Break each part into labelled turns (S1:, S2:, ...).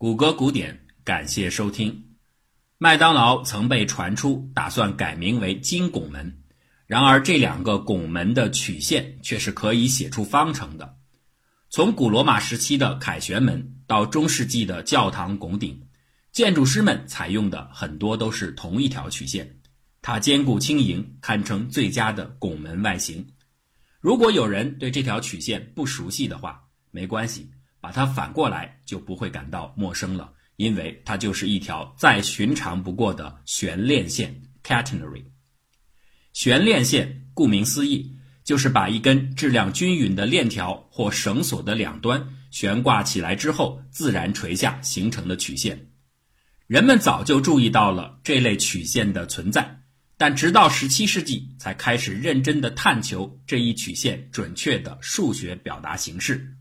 S1: 谷歌古典，感谢收听。麦当劳曾被传出打算改名为金拱门，然而这两个拱门的曲线却是可以写出方程的。从古罗马时期的凯旋门到中世纪的教堂拱顶，建筑师们采用的很多都是同一条曲线，它坚固轻盈，堪称最佳的拱门外形。如果有人对这条曲线不熟悉的话，没关系。把它反过来就不会感到陌生了，因为它就是一条再寻常不过的悬链线 （catenary）。悬链线顾名思义，就是把一根质量均匀的链条或绳索的两端悬挂起来之后自然垂下形成的曲线。人们早就注意到了这类曲线的存在，但直到17世纪才开始认真地探求这一曲线准确的数学表达形式。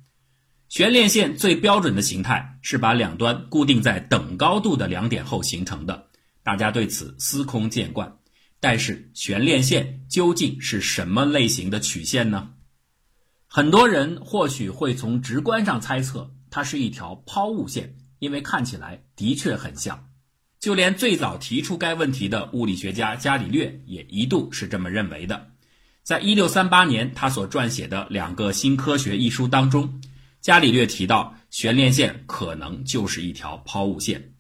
S1: 悬链线最标准的形态是把两端固定在等高度的两点后形成的，大家对此司空见惯。但是悬链线究竟是什么类型的曲线呢？很多人或许会从直观上猜测它是一条抛物线，因为看起来的确很像。就连最早提出该问题的物理学家伽利略也一度是这么认为的。在一六三八年，他所撰写的《两个新科学》一书当中。伽利略提到，悬链线可能就是一条抛物线。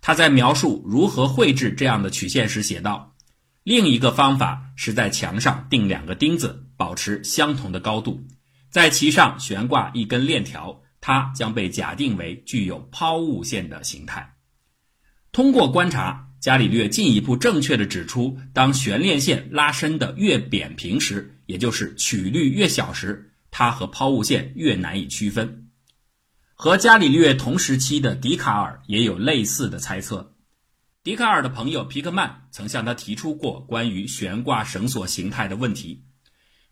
S1: 他在描述如何绘制这样的曲线时写道：“另一个方法是在墙上钉两个钉子，保持相同的高度，在其上悬挂一根链条，它将被假定为具有抛物线的形态。”通过观察，伽利略进一步正确地指出，当悬链线拉伸的越扁平时，也就是曲率越小时。它和抛物线越难以区分。和伽利略同时期的笛卡尔也有类似的猜测。笛卡尔的朋友皮克曼曾向他提出过关于悬挂绳索形态的问题。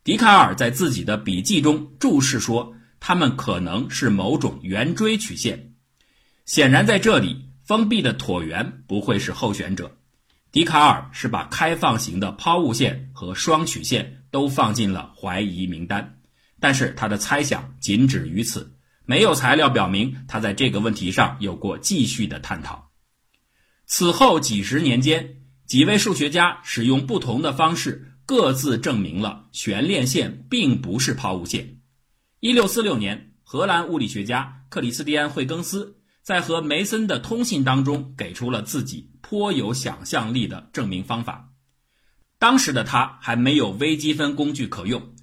S1: 笛卡尔在自己的笔记中注释说，它们可能是某种圆锥曲线。显然，在这里，封闭的椭圆不会是候选者。笛卡尔是把开放型的抛物线和双曲线都放进了怀疑名单。但是他的猜想仅止于此，没有材料表明他在这个问题上有过继续的探讨。此后几十年间，几位数学家使用不同的方式，各自证明了悬链线并不是抛物线。一六四六年，荷兰物理学家克里斯蒂安·惠更斯在和梅森的通信当中，给出了自己颇有想象力的证明方法。当时的他还没有微积分工具可用。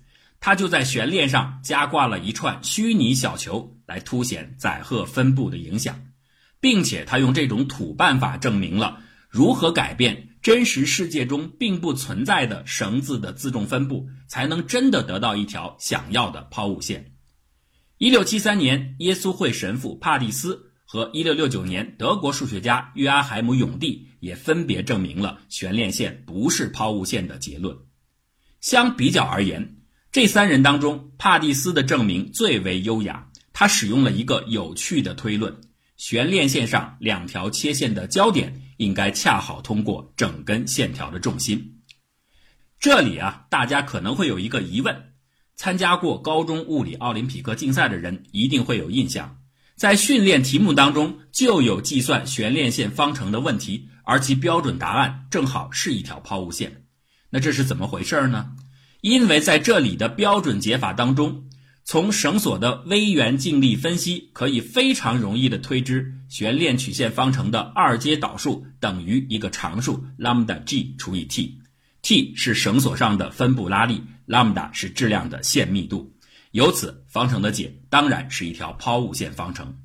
S1: 他就在悬链上加挂了一串虚拟小球，来凸显载荷分布的影响，并且他用这种土办法证明了如何改变真实世界中并不存在的绳子的自重分布，才能真的得到一条想要的抛物线。一六七三年，耶稣会神父帕蒂斯和一六六九年德国数学家约阿海姆永蒂也分别证明了悬链线不是抛物线的结论。相比较而言。这三人当中，帕蒂斯的证明最为优雅。他使用了一个有趣的推论：悬链线上两条切线的交点应该恰好通过整根线条的重心。这里啊，大家可能会有一个疑问：参加过高中物理奥林匹克竞赛的人一定会有印象，在训练题目当中就有计算悬链线方程的问题，而其标准答案正好是一条抛物线。那这是怎么回事呢？因为在这里的标准解法当中，从绳索的微圆静力分析，可以非常容易的推知悬链曲线方程的二阶导数等于一个常数 lambda g 除以 t，t 是绳索上的分布拉力，lambda 是质量的线密度，由此方程的解当然是一条抛物线方程。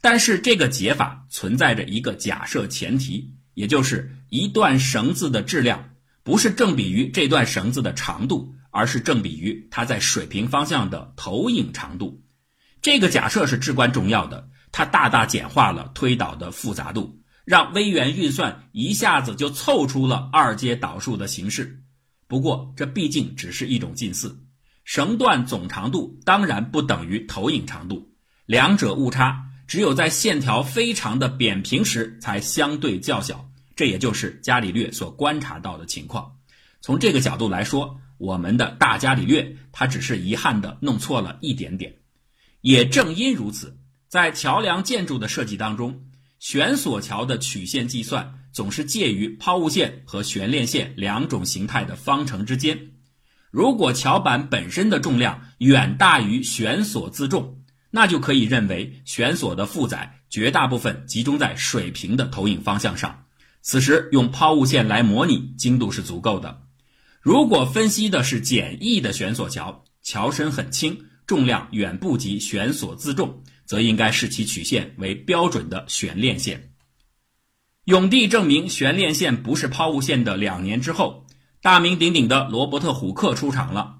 S1: 但是这个解法存在着一个假设前提，也就是一段绳子的质量。不是正比于这段绳子的长度，而是正比于它在水平方向的投影长度。这个假设是至关重要的，它大大简化了推导的复杂度，让微元运算一下子就凑出了二阶导数的形式。不过，这毕竟只是一种近似。绳段总长度当然不等于投影长度，两者误差只有在线条非常的扁平时才相对较小。这也就是伽利略所观察到的情况。从这个角度来说，我们的大伽利略他只是遗憾的弄错了一点点。也正因如此，在桥梁建筑的设计当中，悬索桥的曲线计算总是介于抛物线和悬链线两种形态的方程之间。如果桥板本身的重量远大于悬索自重，那就可以认为悬索的负载绝大部分集中在水平的投影方向上。此时用抛物线来模拟，精度是足够的。如果分析的是简易的悬索桥，桥身很轻，重量远不及悬索自重。则应该视其曲线为标准的悬链线。永帝证明悬链线不是抛物线的两年之后，大名鼎鼎的罗伯特·虎克出场了。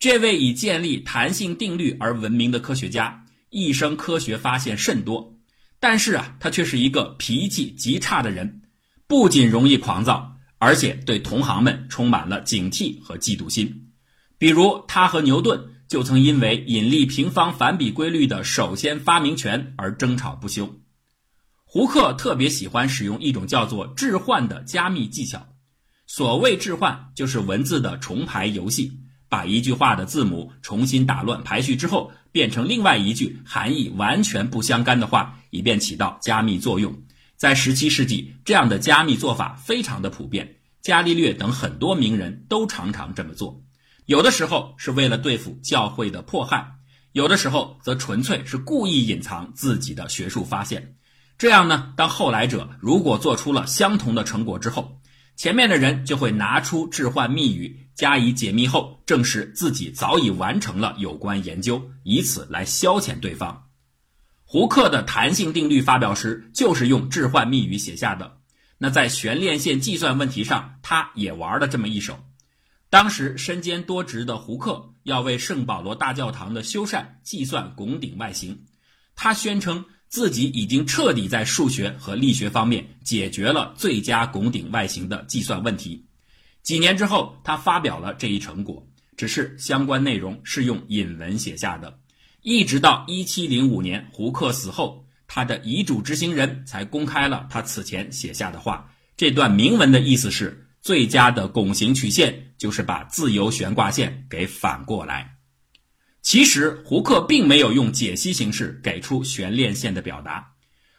S1: 这位以建立弹性定律而闻名的科学家，一生科学发现甚多，但是啊，他却是一个脾气极差的人，不仅容易狂躁，而且对同行们充满了警惕和嫉妒心。比如，他和牛顿。就曾因为引力平方反比规律的首先发明权而争吵不休。胡克特别喜欢使用一种叫做置换的加密技巧。所谓置换，就是文字的重排游戏，把一句话的字母重新打乱排序之后，变成另外一句含义完全不相干的话，以便起到加密作用。在十七世纪，这样的加密做法非常的普遍，伽利略等很多名人都常常这么做。有的时候是为了对付教会的迫害，有的时候则纯粹是故意隐藏自己的学术发现。这样呢，当后来者如果做出了相同的成果之后，前面的人就会拿出置换密语加以解密后，证实自己早已完成了有关研究，以此来消遣对方。胡克的弹性定律发表时就是用置换密语写下的。那在悬链线计算问题上，他也玩了这么一手。当时身兼多职的胡克要为圣保罗大教堂的修缮计算拱顶外形，他宣称自己已经彻底在数学和力学方面解决了最佳拱顶外形的计算问题。几年之后，他发表了这一成果，只是相关内容是用引文写下的。一直到1705年胡克死后，他的遗嘱执行人才公开了他此前写下的话。这段铭文的意思是。最佳的拱形曲线就是把自由悬挂线给反过来。其实胡克并没有用解析形式给出悬链线的表达，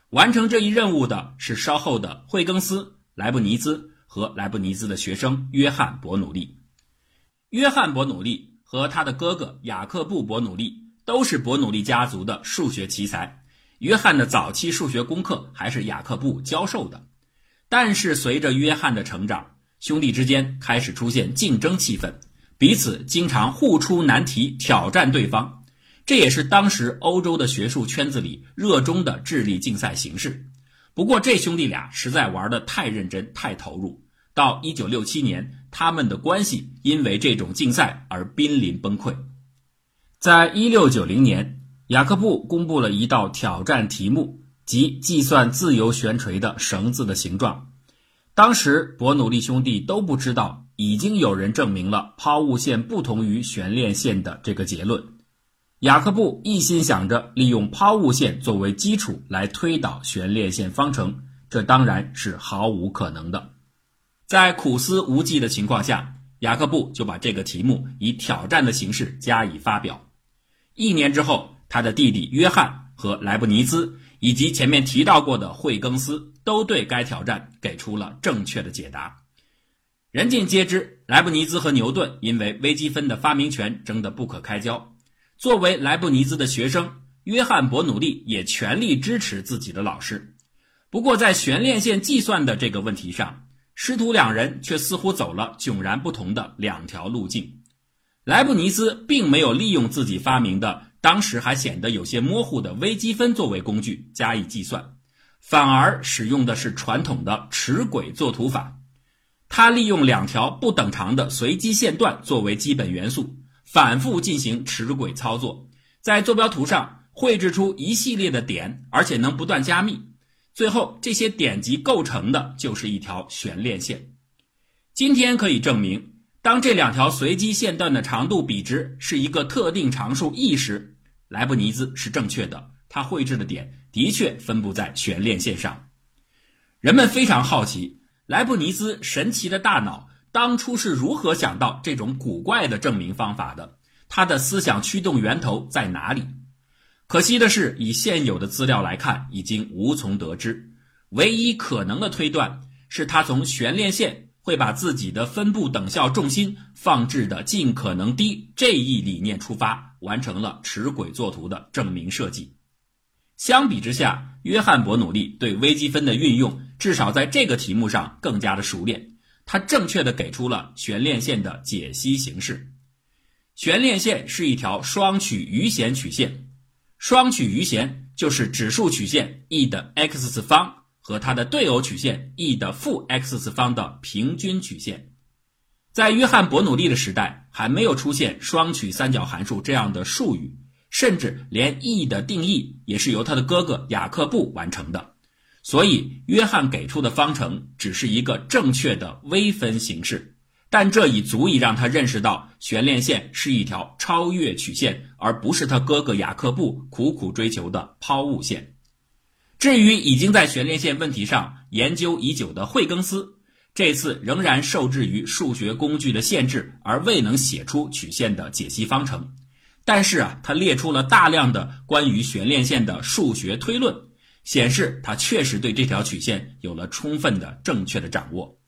S1: 完成这一任务的是稍后的惠更斯、莱布尼兹和莱布尼兹的学生约翰·伯努利。约翰·伯努利和他的哥哥雅克布·伯努利都是伯努利家族的数学奇才。约翰的早期数学功课还是雅克布教授的，但是随着约翰的成长，兄弟之间开始出现竞争气氛，彼此经常互出难题挑战对方，这也是当时欧洲的学术圈子里热衷的智力竞赛形式。不过这兄弟俩实在玩得太认真、太投入，到一九六七年，他们的关系因为这种竞赛而濒临崩溃。在一六九零年，雅各布公布了一道挑战题目，即计算自由悬垂的绳子的形状。当时伯努利兄弟都不知道，已经有人证明了抛物线不同于悬链线的这个结论。雅克布一心想着利用抛物线作为基础来推导悬链线方程，这当然是毫无可能的。在苦思无计的情况下，雅克布就把这个题目以挑战的形式加以发表。一年之后，他的弟弟约翰和莱布尼兹以及前面提到过的惠更斯。都对该挑战给出了正确的解答。人尽皆知，莱布尼兹和牛顿因为微积分的发明权争得不可开交。作为莱布尼兹的学生，约翰·伯努利也全力支持自己的老师。不过，在悬链线计算的这个问题上，师徒两人却似乎走了迥然不同的两条路径。莱布尼兹并没有利用自己发明的当时还显得有些模糊的微积分作为工具加以计算。反而使用的是传统的尺轨作图法，他利用两条不等长的随机线段作为基本元素，反复进行尺轨操作，在坐标图上绘制出一系列的点，而且能不断加密，最后这些点集构成的就是一条悬链线。今天可以证明，当这两条随机线段的长度比值是一个特定常数 e 时，莱布尼兹是正确的。他绘制的点的确分布在悬链线上，人们非常好奇莱布尼兹神奇的大脑当初是如何想到这种古怪的证明方法的？他的思想驱动源头在哪里？可惜的是，以现有的资料来看，已经无从得知。唯一可能的推断是，他从悬链线会把自己的分布等效重心放置的尽可能低这一理念出发，完成了齿轨作图的证明设计。相比之下，约翰·伯努利对微积分的运用，至少在这个题目上更加的熟练。他正确的给出了悬链线的解析形式。悬链线是一条双曲余弦曲线，双曲余弦就是指数曲线 e 的 x 次方和它的对偶曲线 e 的负 x 次方的平均曲线。在约翰·伯努利的时代，还没有出现双曲三角函数这样的术语，甚至连 e 的定义也是由他的哥哥雅克布完成的。所以，约翰给出的方程只是一个正确的微分形式。但这已足以让他认识到悬链线是一条超越曲线，而不是他哥哥雅克布苦苦追求的抛物线。至于已经在悬链线问题上研究已久的惠更斯，这次仍然受制于数学工具的限制，而未能写出曲线的解析方程。但是啊，他列出了大量的关于悬链线的数学推论，显示他确实对这条曲线有了充分的正确的掌握。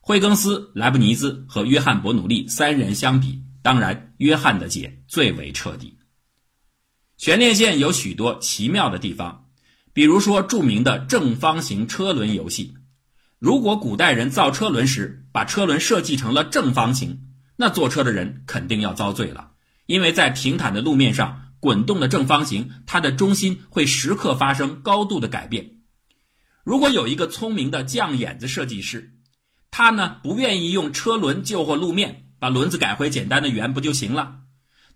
S1: 惠更斯、莱布尼兹和约翰·伯努利三人相比，当然约翰的解最为彻底。悬链线有许多奇妙的地方，比如说著名的正方形车轮游戏。如果古代人造车轮时把车轮设计成了正方形，那坐车的人肯定要遭罪了，因为在平坦的路面上滚动的正方形，它的中心会时刻发生高度的改变。如果有一个聪明的降眼子设计师，他呢不愿意用车轮救活路面，把轮子改回简单的圆不就行了？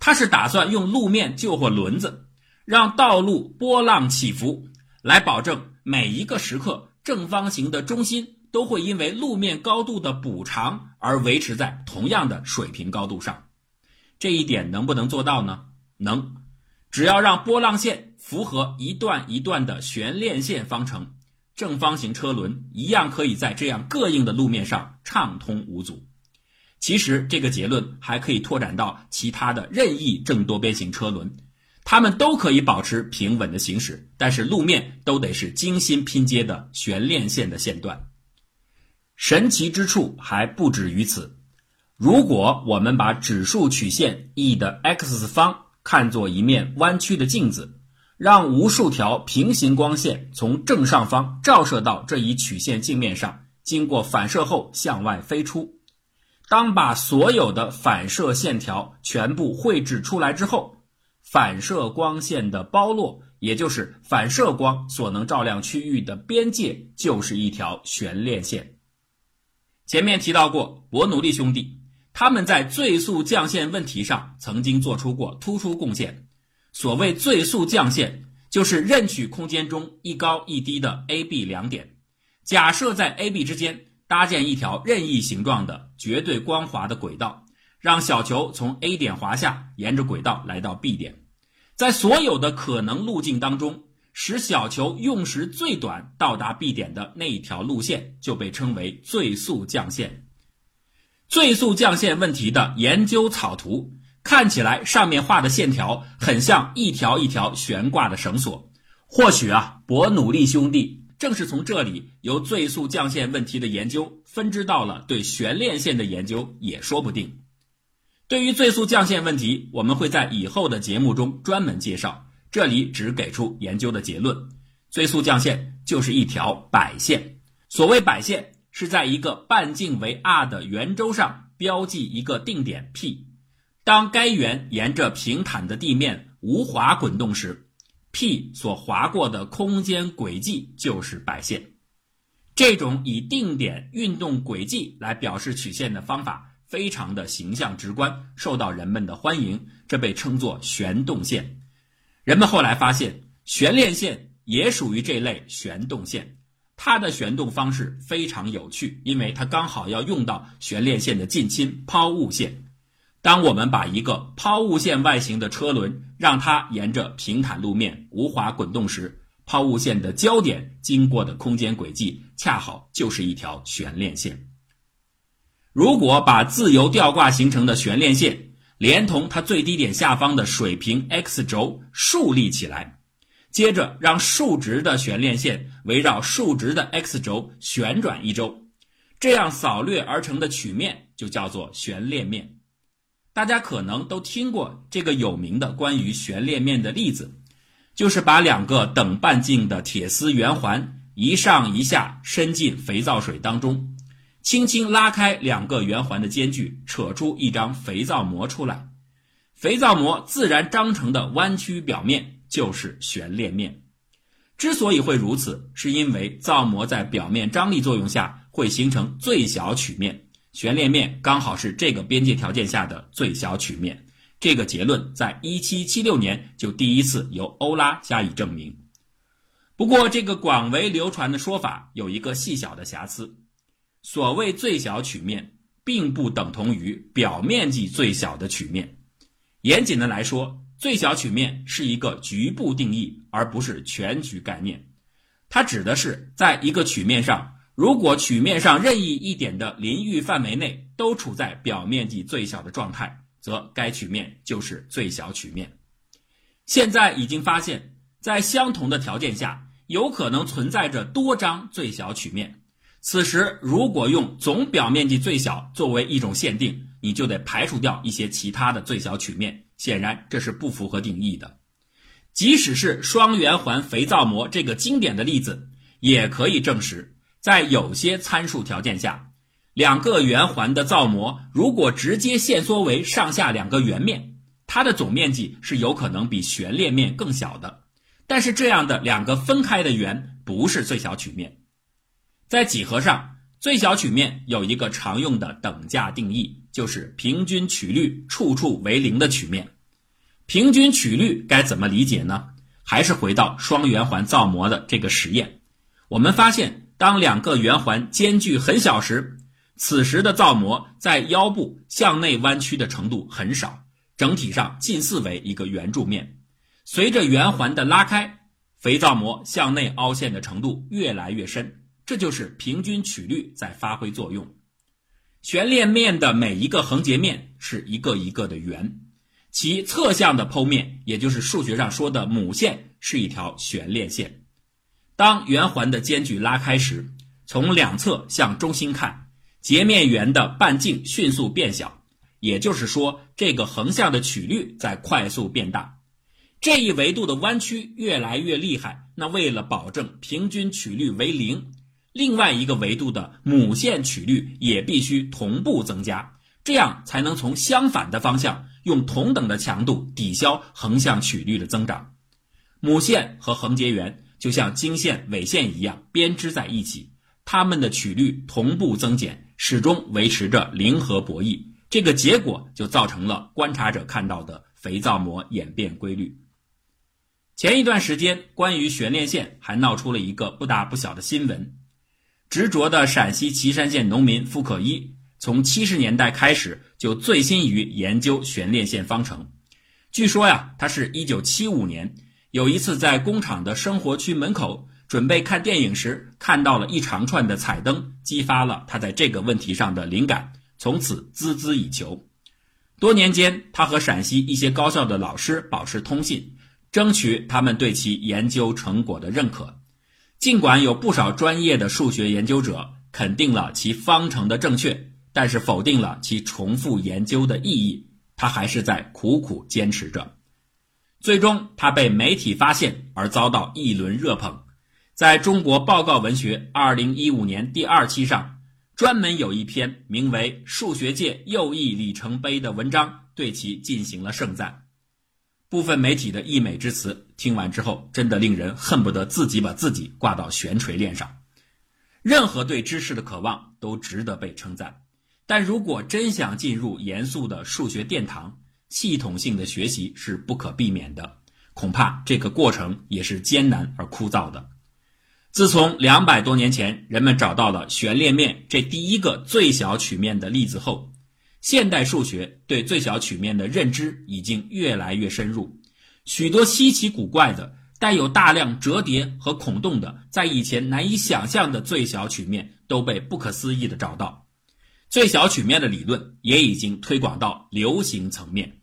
S1: 他是打算用路面救活轮子，让道路波浪起伏，来保证每一个时刻正方形的中心都会因为路面高度的补偿而维持在同样的水平高度上。这一点能不能做到呢？能，只要让波浪线符合一段一段的悬链线方程。正方形车轮一样可以在这样膈应的路面上畅通无阻。其实这个结论还可以拓展到其他的任意正多边形车轮，它们都可以保持平稳的行驶，但是路面都得是精心拼接的悬链线的线段。神奇之处还不止于此。如果我们把指数曲线 e 的 x 方看作一面弯曲的镜子。让无数条平行光线从正上方照射到这一曲线镜面上，经过反射后向外飞出。当把所有的反射线条全部绘制出来之后，反射光线的包络，也就是反射光所能照亮区域的边界，就是一条悬链线。前面提到过，伯努利兄弟他们在最速降线问题上曾经做出过突出贡献。所谓最速降线，就是任取空间中一高一低的 A、B 两点，假设在 A、B 之间搭建一条任意形状的绝对光滑的轨道，让小球从 A 点滑下，沿着轨道来到 B 点，在所有的可能路径当中，使小球用时最短到达 B 点的那一条路线，就被称为最速降线。最速降线问题的研究草图。看起来上面画的线条很像一条一条悬挂的绳索，或许啊，伯努利兄弟正是从这里由最速降线问题的研究分支到了对悬链线的研究，也说不定。对于最速降线问题，我们会在以后的节目中专门介绍，这里只给出研究的结论：最速降线就是一条摆线。所谓摆线，是在一个半径为 r 的圆周上标记一个定点 P。当该圆沿着平坦的地面无滑滚动时，P 所划过的空间轨迹就是摆线。这种以定点运动轨迹来表示曲线的方法，非常的形象直观，受到人们的欢迎。这被称作旋动线。人们后来发现，悬链线也属于这类旋动线。它的旋动方式非常有趣，因为它刚好要用到悬链线的近亲抛物线。当我们把一个抛物线外形的车轮，让它沿着平坦路面无滑滚动时，抛物线的焦点经过的空间轨迹，恰好就是一条悬链线。如果把自由吊挂形成的悬链线连同它最低点下方的水平 x 轴竖立起来，接着让竖直的悬链线围绕竖直的 x 轴旋转一周，这样扫掠而成的曲面就叫做悬链面。大家可能都听过这个有名的关于悬链面的例子，就是把两个等半径的铁丝圆环一上一下伸进肥皂水当中。轻轻拉开两个圆环的间距，扯出一张肥皂膜出来。肥皂膜自然张成的弯曲表面就是悬链面。之所以会如此，是因为皂膜在表面张力作用下会形成最小曲面，悬链面刚好是这个边界条件下的最小曲面。这个结论在1776年就第一次由欧拉加以证明。不过，这个广为流传的说法有一个细小的瑕疵。所谓最小曲面，并不等同于表面积最小的曲面。严谨的来说，最小曲面是一个局部定义，而不是全局概念。它指的是在一个曲面上，如果曲面上任意一点的邻域范围内都处在表面积最小的状态，则该曲面就是最小曲面。现在已经发现，在相同的条件下，有可能存在着多张最小曲面。此时，如果用总表面积最小作为一种限定，你就得排除掉一些其他的最小曲面。显然，这是不符合定义的。即使是双圆环肥皂膜这个经典的例子，也可以证实，在有些参数条件下，两个圆环的皂膜如果直接限缩为上下两个圆面，它的总面积是有可能比悬链面更小的。但是，这样的两个分开的圆不是最小曲面。在几何上，最小曲面有一个常用的等价定义，就是平均曲率处处为零的曲面。平均曲率该怎么理解呢？还是回到双圆环造模的这个实验，我们发现，当两个圆环间距很小时，此时的造模在腰部向内弯曲的程度很少，整体上近似为一个圆柱面。随着圆环的拉开，肥皂膜向内凹陷的程度越来越深。这就是平均曲率在发挥作用。悬链面的每一个横截面是一个一个的圆，其侧向的剖面，也就是数学上说的母线，是一条悬链线。当圆环的间距拉开时，从两侧向中心看，截面圆的半径迅速变小，也就是说，这个横向的曲率在快速变大。这一维度的弯曲越来越厉害，那为了保证平均曲率为零。另外一个维度的母线曲率也必须同步增加，这样才能从相反的方向用同等的强度抵消横向曲率的增长。母线和横截圆就像经线、纬线一样编织在一起，它们的曲率同步增减，始终维持着零和博弈。这个结果就造成了观察者看到的肥皂膜演变规律。前一段时间，关于悬链线还闹出了一个不大不小的新闻。执着的陕西岐山县农民付可一，从七十年代开始就醉心于研究悬链线方程。据说呀，他是一九七五年有一次在工厂的生活区门口准备看电影时，看到了一长串的彩灯，激发了他在这个问题上的灵感，从此孜孜以求。多年间，他和陕西一些高校的老师保持通信，争取他们对其研究成果的认可。尽管有不少专业的数学研究者肯定了其方程的正确，但是否定了其重复研究的意义，他还是在苦苦坚持着。最终，他被媒体发现而遭到一轮热捧。在中国报告文学二零一五年第二期上，专门有一篇名为《数学界又一里程碑》的文章，对其进行了盛赞。部分媒体的溢美之词，听完之后，真的令人恨不得自己把自己挂到悬垂链上。任何对知识的渴望都值得被称赞，但如果真想进入严肃的数学殿堂，系统性的学习是不可避免的。恐怕这个过程也是艰难而枯燥的。自从两百多年前人们找到了悬链面这第一个最小曲面的例子后，现代数学对最小曲面的认知已经越来越深入，许多稀奇古怪的、带有大量折叠和孔洞的、在以前难以想象的最小曲面都被不可思议地找到。最小曲面的理论也已经推广到流行层面，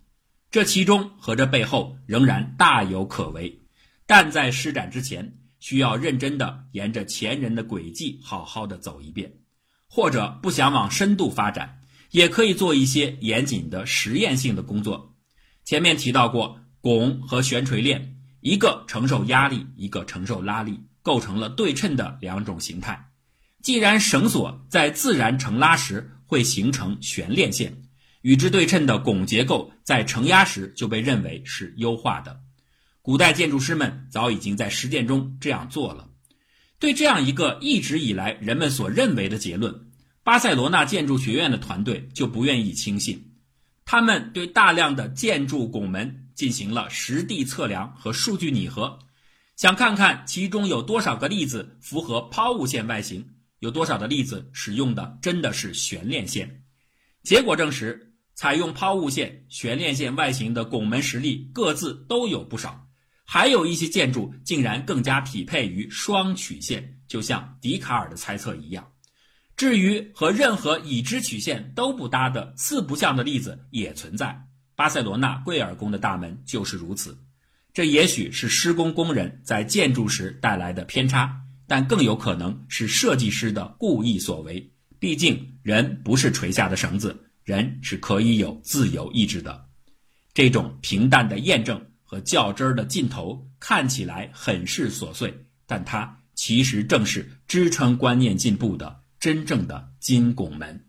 S1: 这其中和这背后仍然大有可为，但在施展之前，需要认真的沿着前人的轨迹好好的走一遍，或者不想往深度发展，也可以做一些严谨的实验性的工作。前面提到过，拱和悬垂链，一个承受压力，一个承受拉力，构成了对称的两种形态。既然绳索在自然承拉时会形成悬链线，与之对称的拱结构在承压时就被认为是优化的。古代建筑师们早已经在实践中这样做了。对这样一个一直以来人们所认为的结论，巴塞罗那建筑学院的团队就不愿意轻信。他们对大量的建筑拱门进行了实地测量和数据拟合，想看看其中有多少个例子符合抛物线外形。有多少的例子使用的真的是悬链线？结果证实，采用抛物线、悬链线外形的拱门实例各自都有不少，还有一些建筑竟然更加匹配于双曲线，就像笛卡尔的猜测一样。至于和任何已知曲线都不搭的四不像的例子也存在，巴塞罗那贵尔宫的大门就是如此。这也许是施工工人在建筑时带来的偏差。但更有可能是设计师的故意所为。毕竟，人不是垂下的绳子，人是可以有自由意志的。这种平淡的验证和较真儿的劲头看起来很是琐碎，但它其实正是支撑观念进步的真正的金拱门。